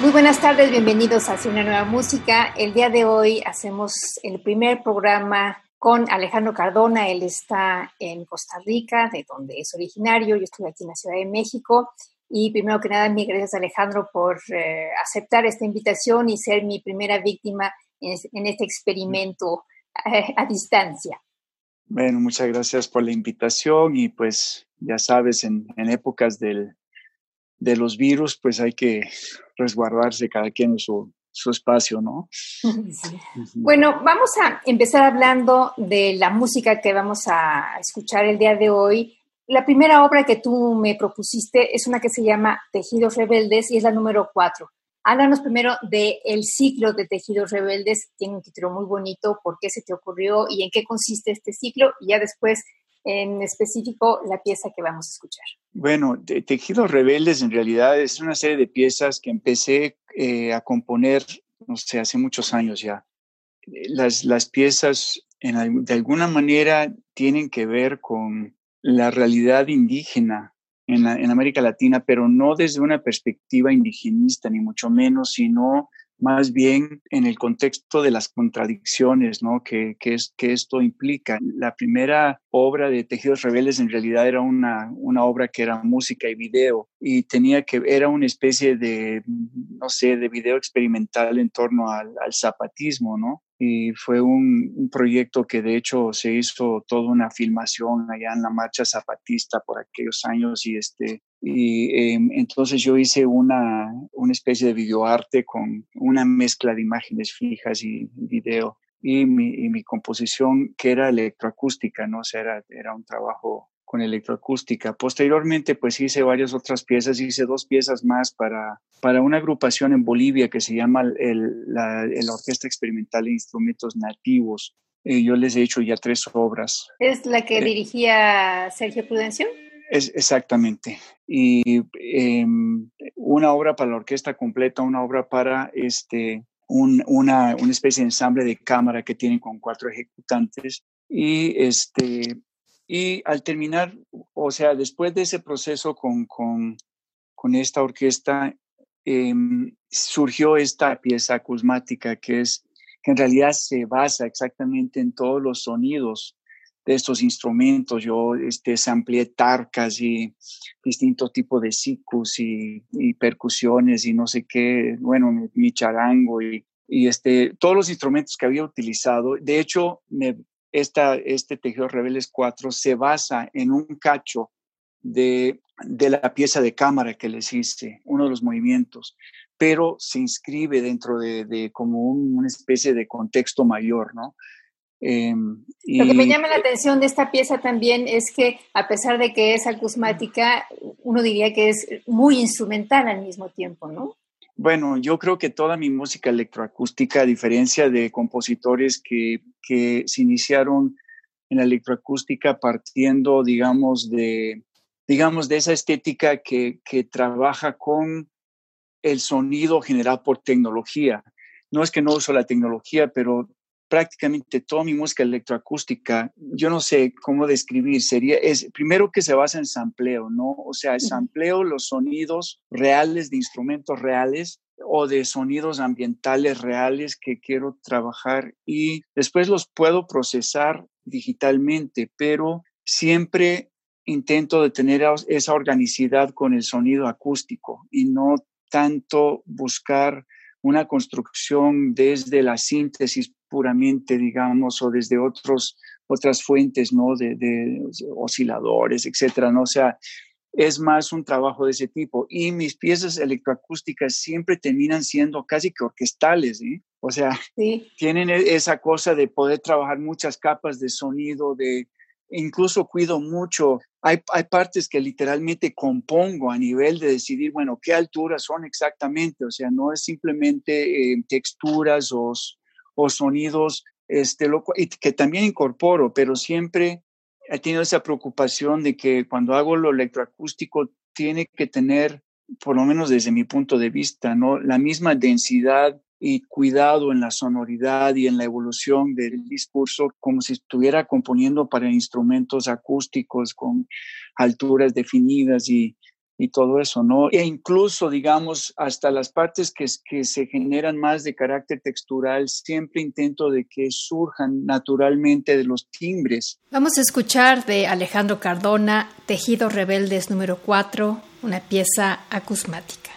Muy buenas tardes, bienvenidos a una nueva música. El día de hoy hacemos el primer programa con Alejandro Cardona. Él está en Costa Rica, de donde es originario. Yo estoy aquí en la Ciudad de México. Y primero que nada, mil gracias Alejandro por eh, aceptar esta invitación y ser mi primera víctima en, este experimento eh, a distancia. Bueno, muchas gracias por la invitación y pues ya sabes, en, en épocas del, de los virus, pues hay que resguardarse cada quien en su, espacio, ¿no? Bueno, vamos a empezar hablando de la música que vamos a escuchar el día de hoy. La primera obra que tú me propusiste es una que se llama Tejidos Rebeldes y es la número cuatro. Háblanos primero del el ciclo de Tejidos Rebeldes. Tiene un título muy bonito. ¿Por qué se te ocurrió y en qué consiste este ciclo? Y ya después en específico la pieza que vamos a escuchar? Bueno, Tejidos Rebeldes en realidad es una serie de piezas que empecé eh, a componer, no sé, hace muchos años ya. Las, las piezas de alguna manera tienen que ver con la realidad indígena en, en América Latina, pero no desde una perspectiva indigenista, ni mucho menos, sino más bien en el contexto de las contradicciones ¿no? que, que, es, que esto implica. La primera obra de Tejidos Rebeldes en realidad era una, una obra que era música y video y tenía que, era una especie de, no sé, de video experimental en torno al, zapatismo, ¿no? y fue un, proyecto que de hecho se hizo toda una filmación allá en la marcha zapatista por aquellos años y este y em, entonces yo hice una, una especie de videoarte con una mezcla de imágenes fijas y video y mi, y mi composición que era electroacústica, ¿no? O sea, era, era un trabajo con electroacústica. Posteriormente, pues hice varias otras piezas, hice dos piezas más para, para una agrupación en Bolivia que se llama el, la, Orquesta Experimental de Instrumentos Nativos. y yo les he hecho ya tres obras. ¿Es la que eh, dirigía Sergio Prudencio? Es, exactamente. Y em, una obra para la orquesta completa, una obra para este, un, una, una especie de ensamble de cámara que tienen con cuatro ejecutantes. Y este, y al terminar, o sea, después de ese proceso con, con, con esta orquesta, em, surgió esta pieza acusmática que es, que en realidad se basa exactamente en todos los sonidos de estos instrumentos. Yo este, amplié tarcas y distintos tipos de sicus y, y, percusiones y no sé qué, bueno, mi, charango y, y, este, todos los instrumentos que había utilizado. De hecho, me, esta, este Tejido Rebeldes 4 se basa en un cacho de, de, la pieza de cámara que les hice, uno de los movimientos, pero se inscribe dentro de, de como una especie de contexto mayor, ¿no? Em, Lo que me llama la atención de esta pieza también es que a pesar de que es acusmática, uno diría que es muy instrumental al mismo tiempo, ¿no? Bueno, yo creo que toda mi música electroacústica, a diferencia de compositores que, que se iniciaron en la electroacústica partiendo, digamos, de, digamos, de esa estética que, que trabaja con el sonido generado por tecnología. No es que no uso la tecnología, pero prácticamente toda mi música electroacústica, yo no sé cómo describir, sería, es primero que se basa en sampleo, ¿no? O sea, sampleo los sonidos reales de instrumentos reales o de sonidos ambientales reales que quiero trabajar y después los puedo procesar digitalmente, pero siempre intento de tener esa organicidad con el sonido acústico y no tanto buscar una construcción desde la síntesis puramente, digamos, o desde otros, otras fuentes, ¿no? De, de osciladores, etcétera, ¿no? O sea, es más un trabajo de ese tipo. Y mis piezas electroacústicas siempre terminan siendo casi que orquestales, ¿eh? O sea, tienen e, esa cosa de poder trabajar muchas capas de sonido, de incluso cuido mucho. Hay, hay partes que literalmente compongo a nivel de decidir, bueno, qué alturas son exactamente. O sea, no es simplemente eh, texturas o, o sonidos este, y que también incorporo, pero siempre he tenido esa preocupación de que cuando hago lo electroacústico tiene que tener, por lo menos desde mi punto de vista, ¿no? la misma densidad y cuidado en la sonoridad y en la evolución del discurso como si estuviera componiendo para instrumentos acústicos con alturas definidas y, y todo eso, ¿no? E incluso, digamos, hasta las partes que, que se generan más de carácter textural, siempre intento de que surjan naturalmente de los timbres. Vamos a escuchar de Alejandro Cardona, Tejidos Rebeldes número 4, una pieza acusmática.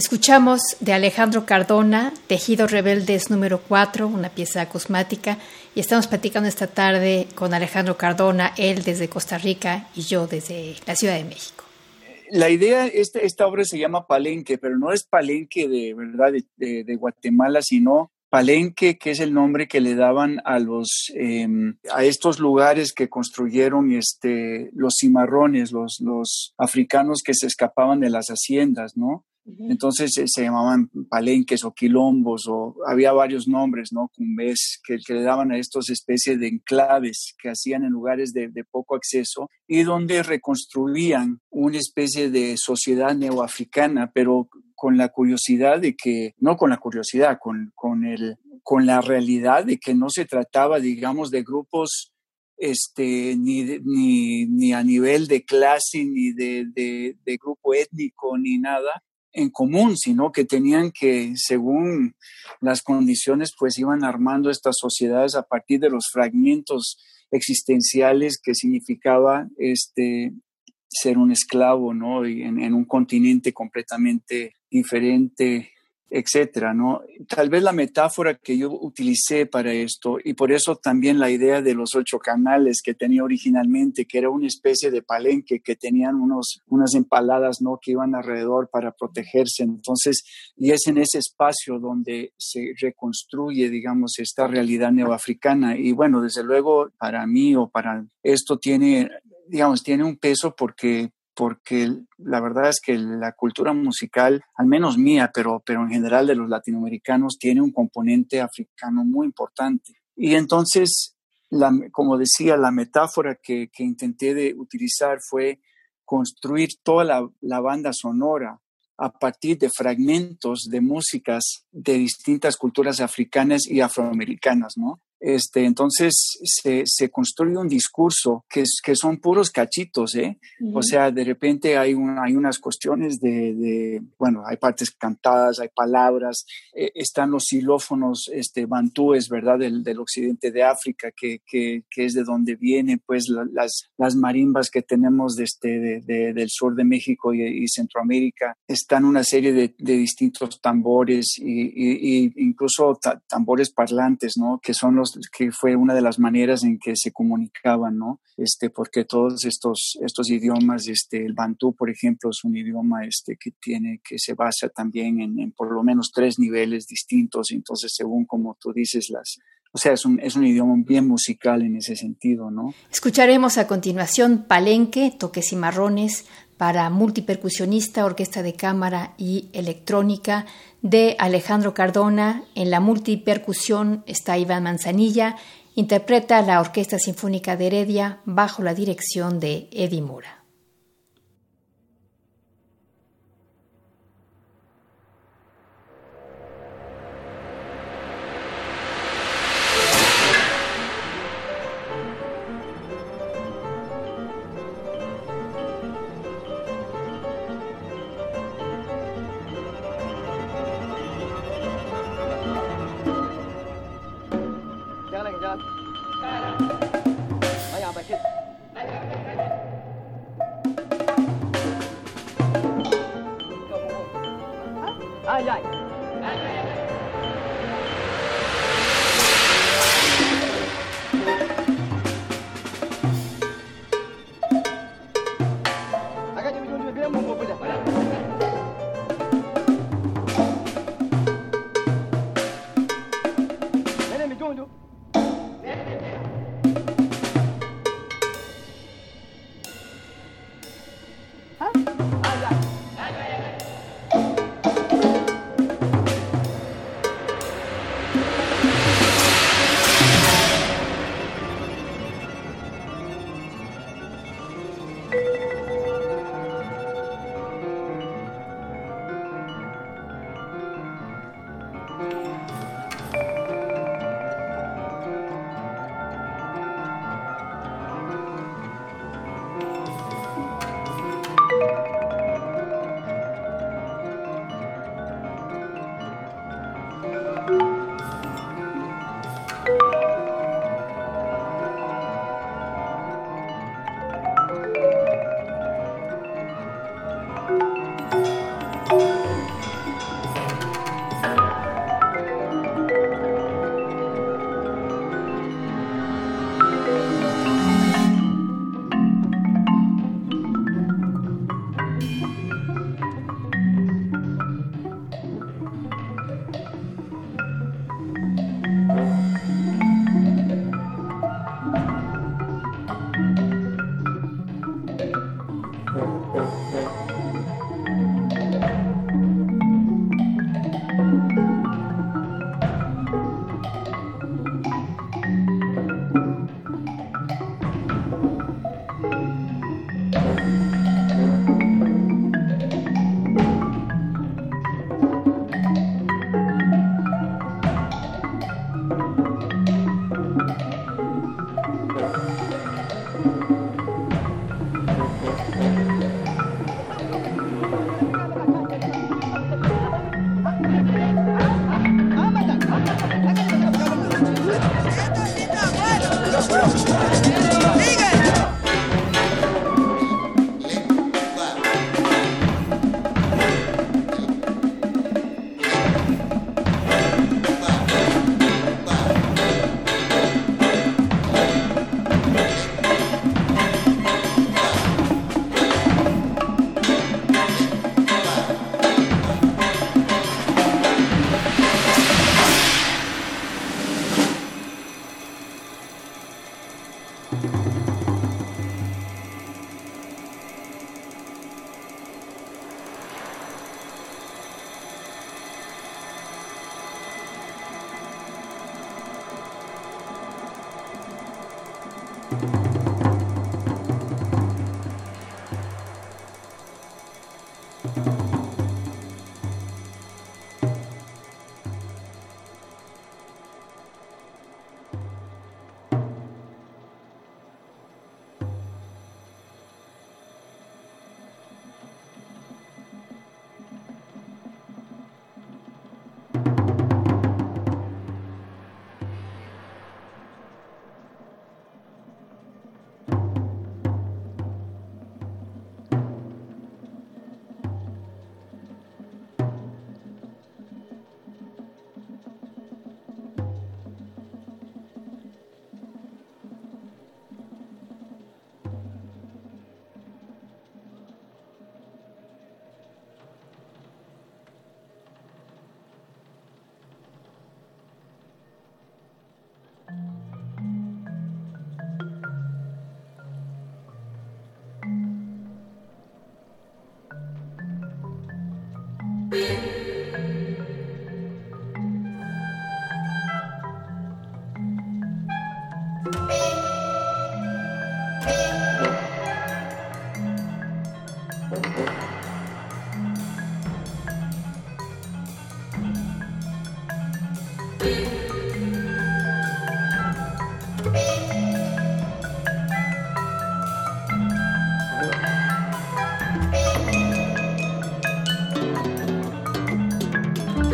Escuchamos de Alejandro Cardona, Tejidos Rebeldes número 4, una pieza acusmática, y estamos platicando esta tarde con Alejandro Cardona, él desde Costa Rica y yo desde la Ciudad de México. La idea, esta, esta obra se llama Palenque, pero no es Palenque de verdad de, Guatemala, sino Palenque, que es el nombre que le daban a los em, a estos lugares que construyeron este, los cimarrones, los, los africanos que se escapaban de las haciendas, ¿no? Entonces eh, se llamaban palenques o quilombos o había varios nombres, ¿no? Cumbés, que, le daban a estos especies de enclaves que hacían en lugares de, poco acceso y donde reconstruían una especie de sociedad neoafricana, pero con la curiosidad de que, no con la curiosidad, con, con, el, con la realidad de que no se trataba, digamos, de grupos este, ni, ni, ni, a nivel de clase, ni de, de, grupo étnico, ni nada, en común, sino que tenían que, según las condiciones, pues iban armando estas sociedades a partir de los fragmentos existenciales que significaba este ser un esclavo, ¿no? Y en, en un continente completamente diferente etcétera, ¿no? Tal vez la metáfora que yo utilicé para esto, y por eso también la idea de los ocho canales que tenía originalmente, que era una especie de palenque que tenían unos, unas empaladas, ¿no? Que iban alrededor para protegerse. Entonces, y es en ese espacio donde se reconstruye, digamos, esta realidad neoafricana. Y bueno, desde luego, para mí o para esto tiene, digamos, tiene un peso porque porque la verdad es que la cultura musical, al menos mía, pero, pero en general de los latinoamericanos, tiene un componente africano muy importante. Y entonces, como decía, la metáfora que, intenté de utilizar fue construir toda la, la banda sonora a partir de fragmentos de músicas de distintas culturas africanas y afroamericanas, ¿no? Este, entonces se, se, construye un discurso que, que son puros cachitos, ¿eh? O sea, de repente hay, un, hay unas cuestiones de, de, bueno, hay partes cantadas, hay palabras, eh, están los xilófonos este, bantúes, ¿verdad? Del, del occidente de África, que, que, que, es de donde vienen, pues, las, las marimbas que tenemos de este, de, del sur de México y, Centroamérica. Están una serie de, distintos tambores y, y incluso tambores parlantes, ¿no? Que son los que fue una de las maneras en que se comunicaban, ¿no? Este, porque todos estos, estos idiomas, este, el bantú, por ejemplo, es un idioma este, que tiene, que se basa también en, por lo menos tres niveles distintos, entonces según como tú dices, las, o sea, es un, es un idioma bien musical en ese sentido, ¿no? Escucharemos a continuación Palenque, Toques y Marrones, para multipercusionista, orquesta de cámara y electrónica de Alejandro Cardona. En la multipercusión está Iván Manzanilla, interpreta la Orquesta Sinfónica de Heredia bajo la dirección de Eddie Mura.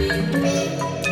Música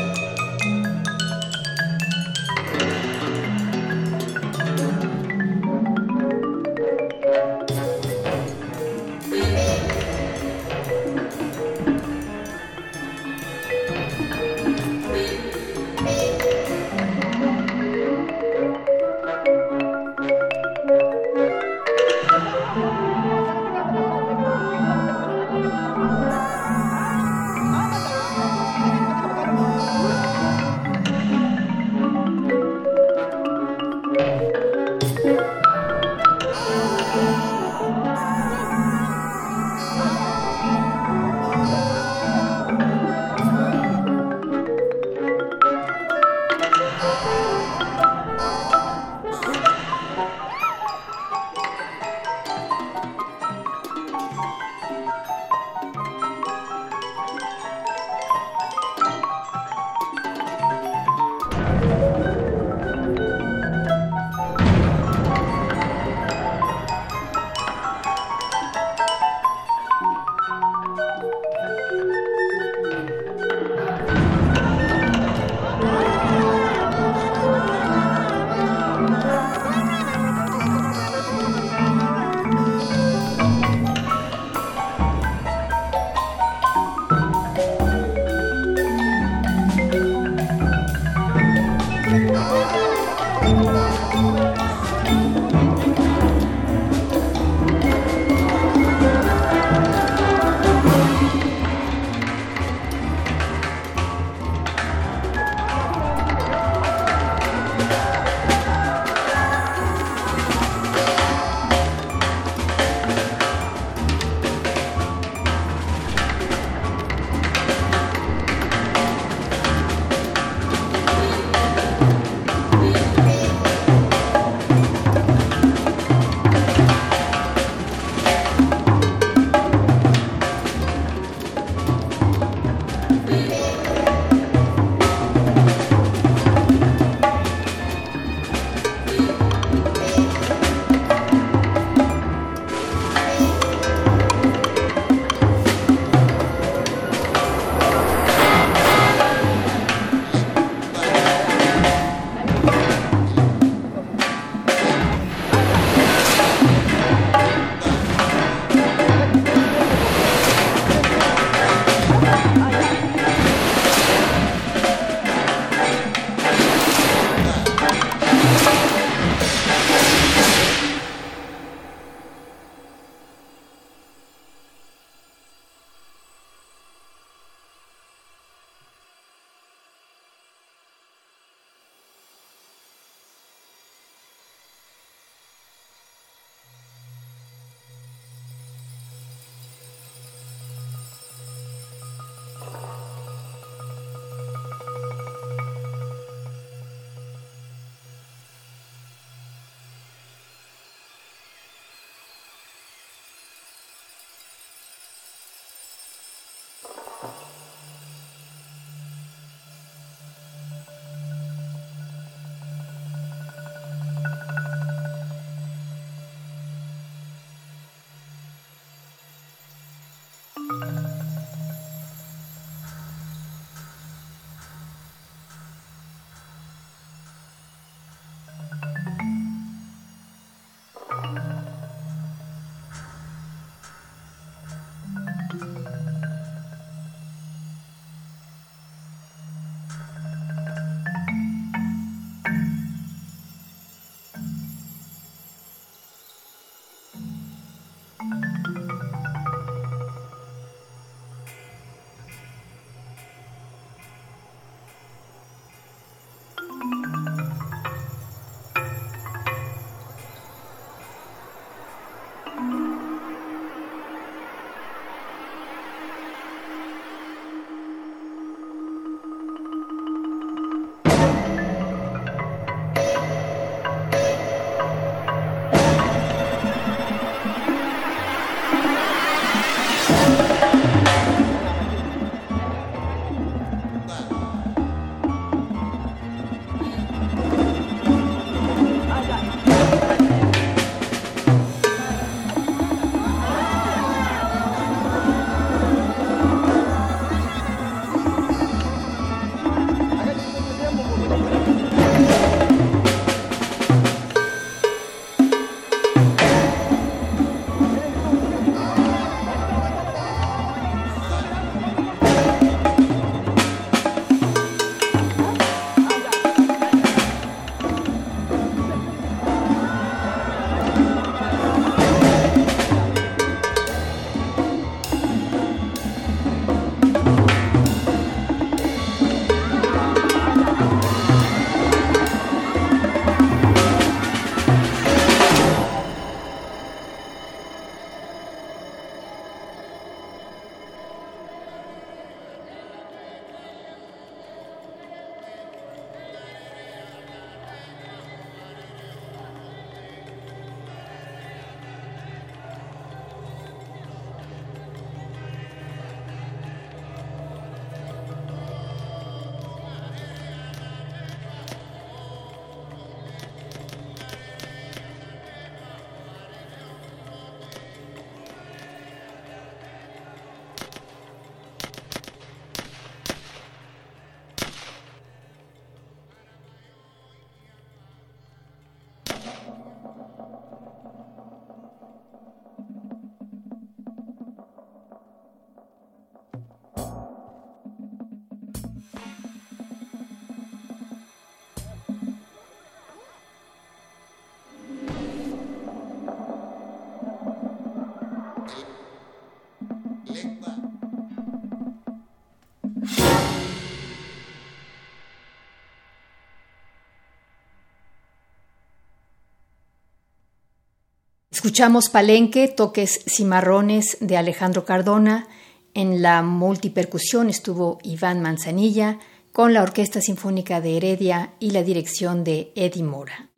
Escuchamos Palenque, toques cimarrones de Alejandro Cardona. En la multipercusión estuvo Iván Manzanilla con la Orquesta Sinfónica de Heredia y la dirección de Eddie Mora.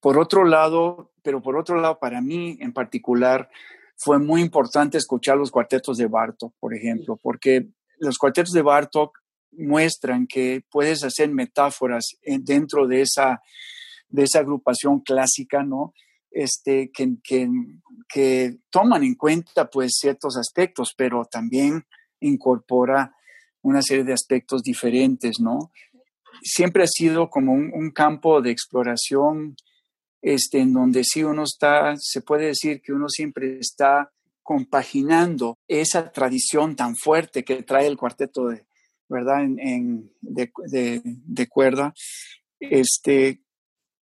Por otro lado, pero por otro lado, para mí en particular, fue muy importante escuchar los cuartetos de Bartok, por ejemplo, porque los cuartetos de Bartok muestran que puedes hacer metáforas dentro de esa, de esa agrupación clásica, ¿no? Este, que, toman en cuenta pues ciertos aspectos, pero también incorpora una serie de aspectos diferentes, ¿no? Siempre ha sido como un, campo de exploración este, en donde sí uno está, se puede decir que uno siempre está compaginando esa tradición tan fuerte que trae el cuarteto de, ¿verdad? En, de, de, cuerda, este,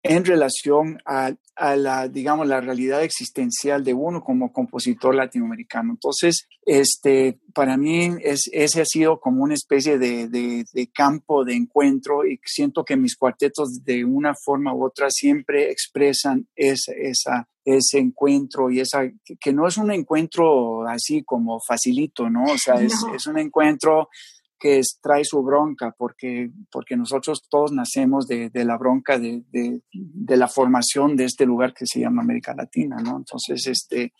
en relación a, a, la, digamos, la realidad existencial de uno como compositor latinoamericano. Entonces, este, para mí es, ese ha sido como una especie de, de, campo de encuentro y siento que mis cuartetos de una forma u otra siempre expresan esa, esa, ese encuentro y esa, que no es un encuentro así como facilito, ¿no? O sea, es, es un encuentro que trae su bronca, porque, porque nosotros todos nacemos de, la bronca de, la formación de este lugar que se llama América Latina, ¿no? Entonces, este,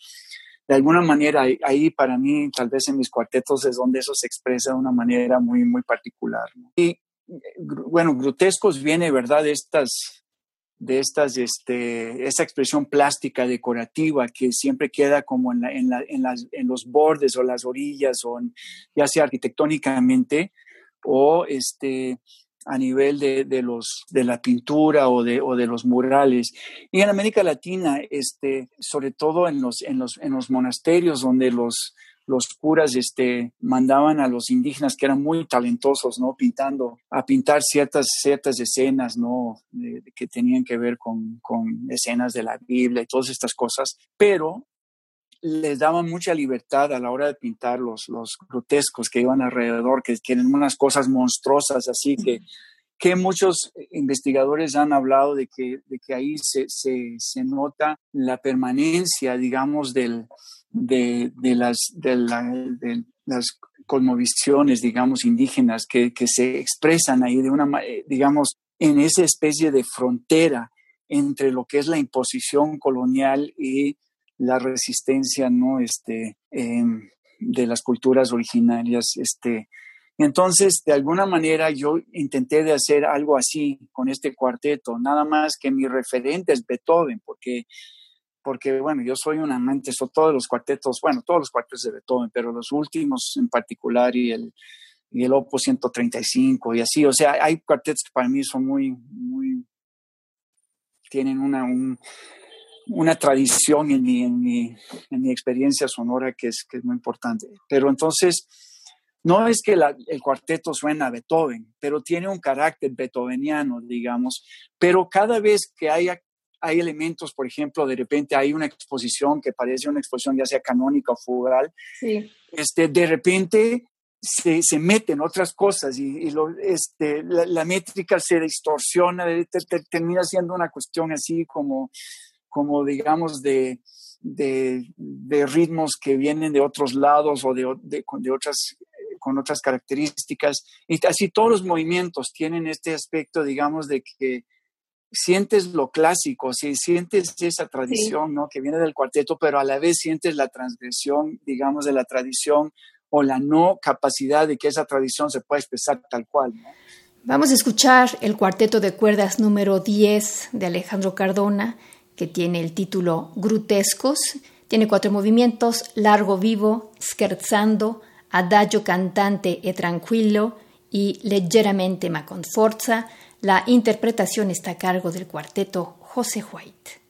de alguna manera, ahí para mí, tal vez en mis cuartetos es donde eso se expresa de una manera muy, muy particular. Y, bueno, grotescos viene, ¿verdad?, de estas de estas, este, esa expresión plástica decorativa que siempre queda como en, en, en, los bordes o las orillas, o ya sea arquitectónicamente o este, a nivel de, de, los, de la pintura o de, o de los murales. Y en América Latina, este, sobre todo en los, en los, en los monasterios donde los, los curas este, mandaban a los indígenas que eran muy talentosos, ¿no? Pintando, a pintar ciertas, ciertas escenas, ¿no? que tenían que ver con, con escenas de la Biblia y todas estas cosas, pero les daban mucha libertad a la hora de pintar los, los grotescos que iban alrededor, que tienen unas cosas monstruosas así que, que muchos investigadores han hablado de que, de que ahí se, se, se nota la permanencia, digamos, del, de, de, las, de, las cosmovisiones, digamos, indígenas que, que, se expresan ahí de una, eh, digamos, en esa especie de frontera entre lo que es la imposición colonial y la resistencia, ¿no? Este, em, de las culturas originarias, este, entonces, de alguna manera yo intenté de hacer algo así con este cuarteto, nada más que mi referente es Beethoven, porque porque bueno, yo soy un amante, son todos los cuartetos, bueno, todos los cuartetos de Beethoven, pero los últimos en particular y el, y el Opus 135 y así, o sea, hay cuartetos que para mí son muy, muy, tienen una, una tradición en mi, en, mi, en mi experiencia sonora que es, que es muy importante. Pero entonces, no es que el cuarteto suena a Beethoven, pero tiene un carácter beethoveniano, digamos, pero cada vez que haya hay elementos, por ejemplo, de repente hay una exposición que parece una exposición ya sea canónica o fugal, este, de repente se, se meten otras cosas y, lo, este, la, métrica se distorsiona, termina siendo una cuestión así como, como digamos, de, de, de ritmos que vienen de otros lados o de, de, de otras con otras características. Y así todos los movimientos tienen este aspecto, digamos, de que sientes lo clásico, si sientes esa tradición, ¿no? Que viene del cuarteto, pero a la vez sientes la transgresión, digamos, de la tradición o la no capacidad de que esa tradición se pueda expresar tal cual, Vamos a escuchar el cuarteto de cuerdas número 10 de Alejandro Cardona, que tiene el título Grutescos. Tiene cuatro movimientos, largo vivo, scherzando, adagio cantante e tranquillo y leggeramente ma con forza, la interpretación está a cargo del cuarteto José White.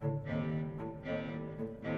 Thank you.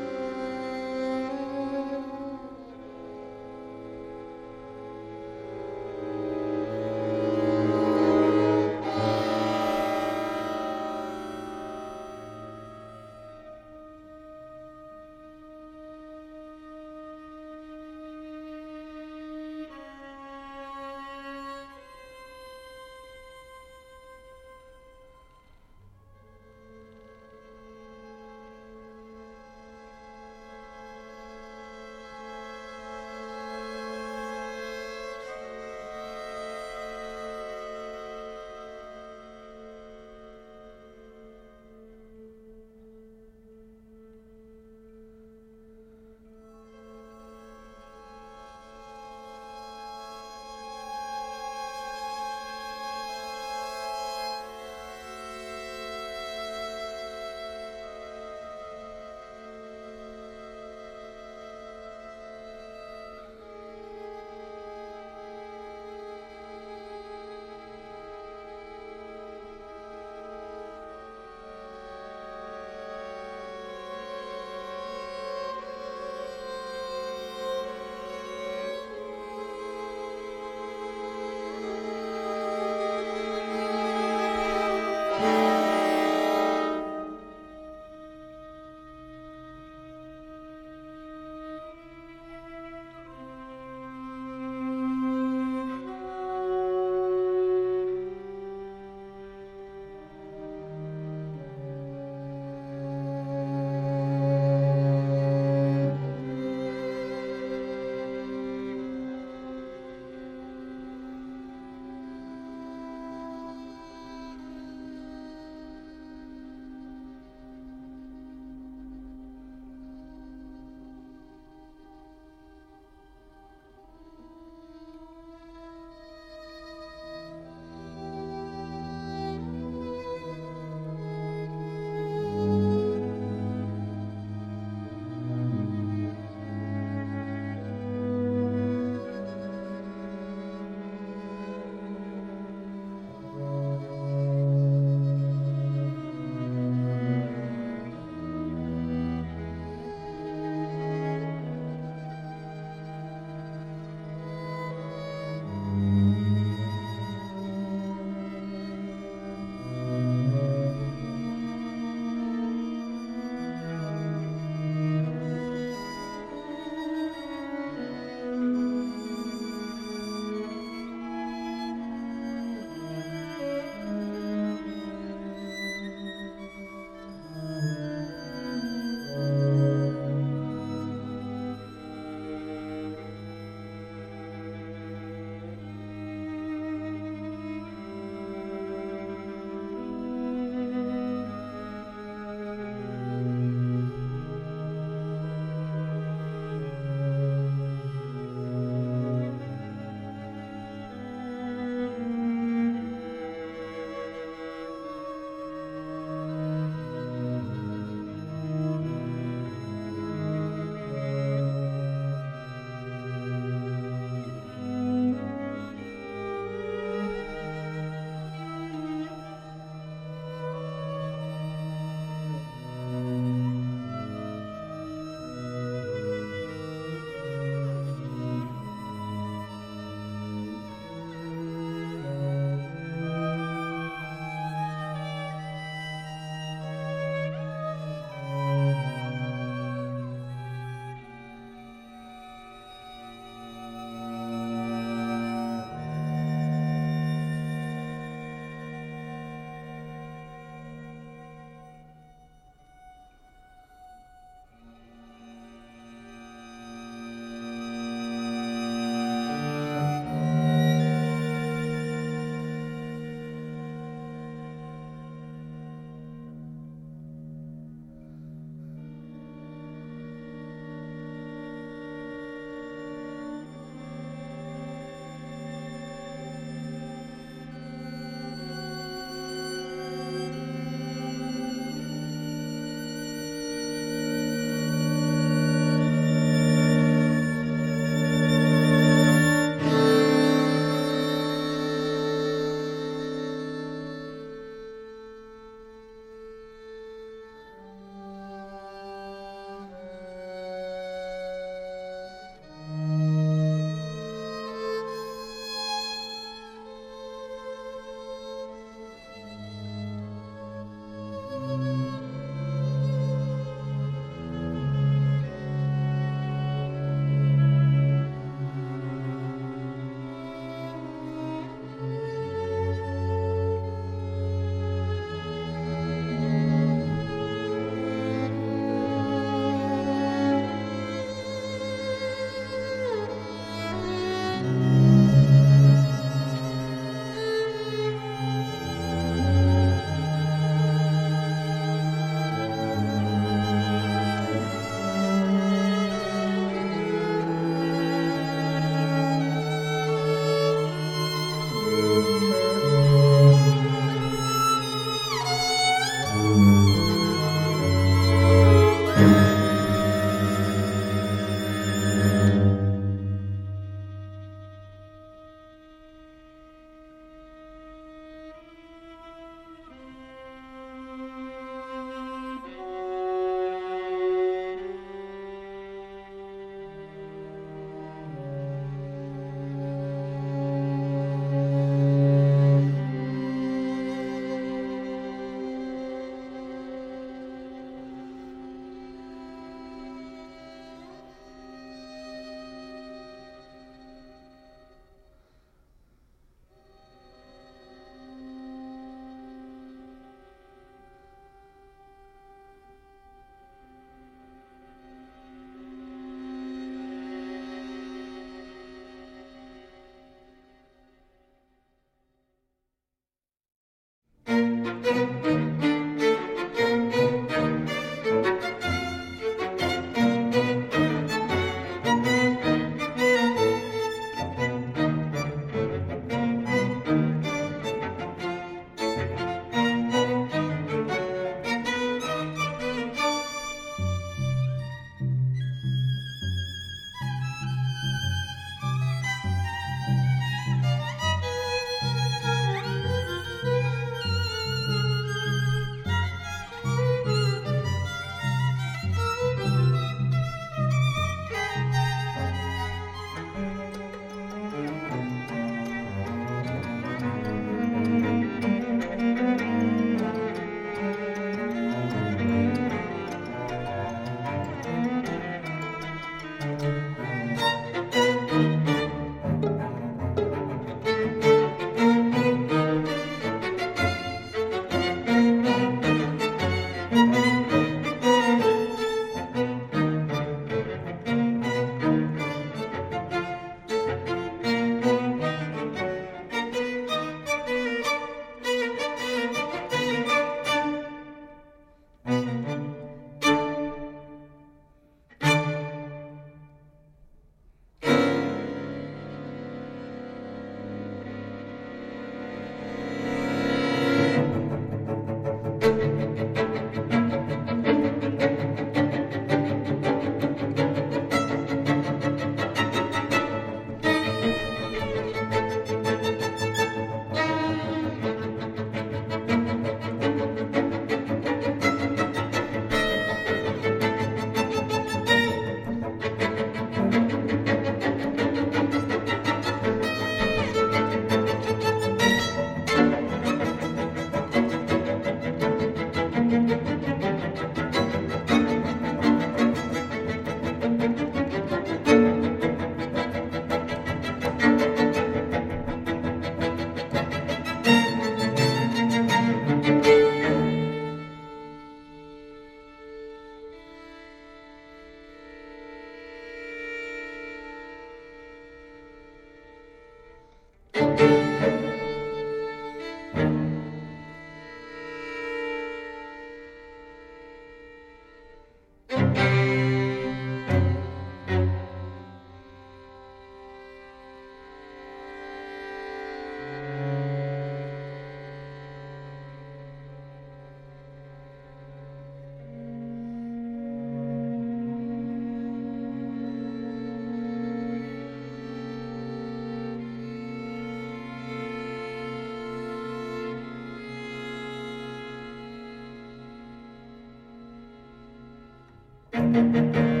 Música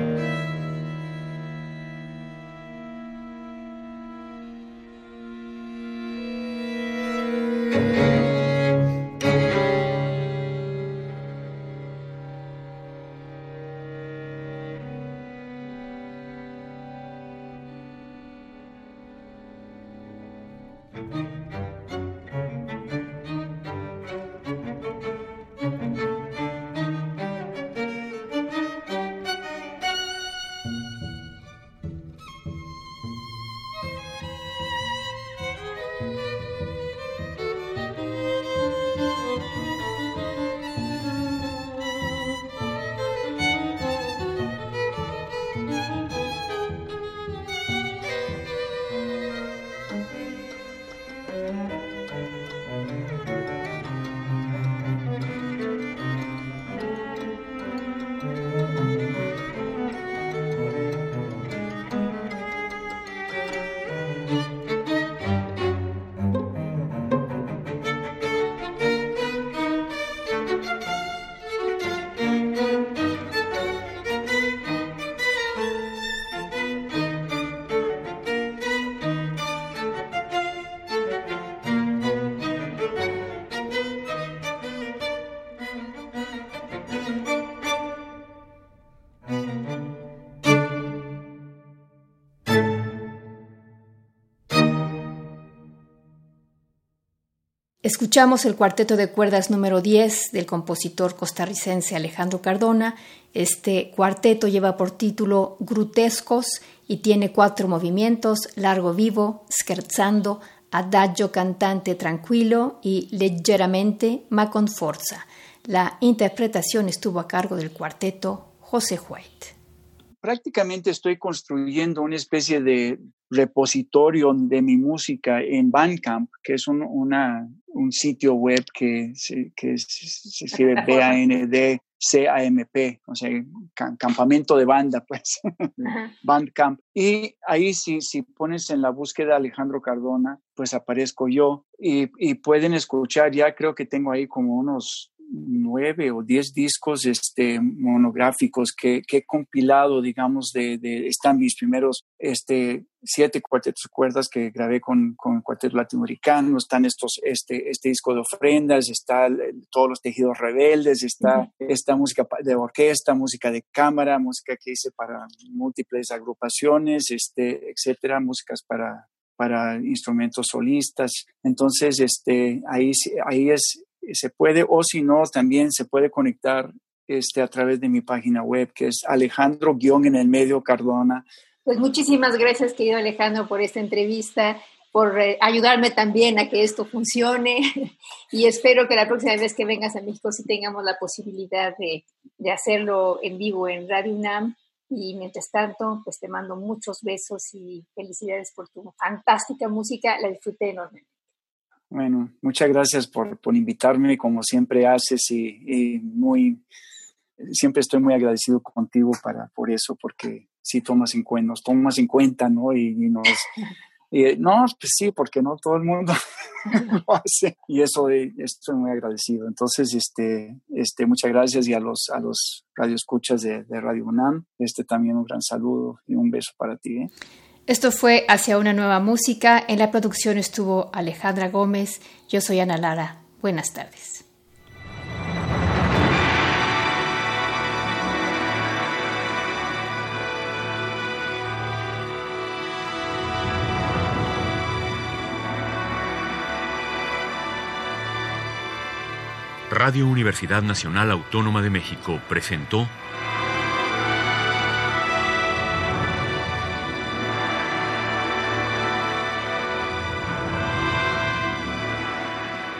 Escuchamos el cuarteto de cuerdas número 10 del compositor costarricense Alejandro Cardona. Este cuarteto lleva por título Grutescos y tiene cuatro movimientos, largo vivo, scherzando, adagio cantante tranquilo y leggeramente ma con forza. La interpretación estuvo a cargo del cuarteto José White prácticamente estoy construyendo una especie de repositorio de mi música en Bandcamp, que es un, una, un sitio web que se, que se escribe B-A-N-D-C-A-M-P, o sea, campamento de banda, pues, Bandcamp. Y ahí si, si pones en la búsqueda Alejandro Cardona, pues aparezco yo y, y pueden escuchar, ya creo que tengo ahí como unos nueve o diez discos este, monográficos que, que he compilado, digamos, de, de, están mis primeros este, siete cuartetos cuerdas que grabé con, con cuarteto latinoamericano, están estos, este, este disco de ofrendas, está todos los tejidos rebeldes, está esta música de orquesta, música de cámara, música que hice para múltiples agrupaciones, este, etcétera, músicas para para instrumentos solistas. Entonces, este, ahí, ahí es, se puede, o si no, también se puede conectar este, a través de mi página web, que es Alejandro guion en el medio Cardona. Pues muchísimas gracias, querido Alejandro, por esta entrevista, por eh, ayudarme también a que esto funcione y espero que la próxima vez que vengas a México sí tengamos la posibilidad de, de hacerlo en vivo en Radio UNAM. Y mientras tanto, pues te mando muchos besos y felicidades por tu fantástica música, la disfruté enormemente. Bueno, muchas gracias por, por invitarme, como siempre haces, y, muy, siempre estoy muy agradecido contigo para, por eso, porque sí tomas en cuenta, nos tomas en cuenta, ¿no? Y, nos, no, pues sí, porque no todo el mundo lo hace, y eso estoy muy agradecido. Entonces, este, este, muchas gracias y a los, a los radioescuchas de, de Radio UNAM, este también un gran saludo y un beso para ti. ¿eh? Esto fue Hacia una nueva música. En la producción estuvo Alejandra Gómez. Yo soy Ana Lara. Buenas tardes. Radio Universidad Nacional Autónoma de México presentó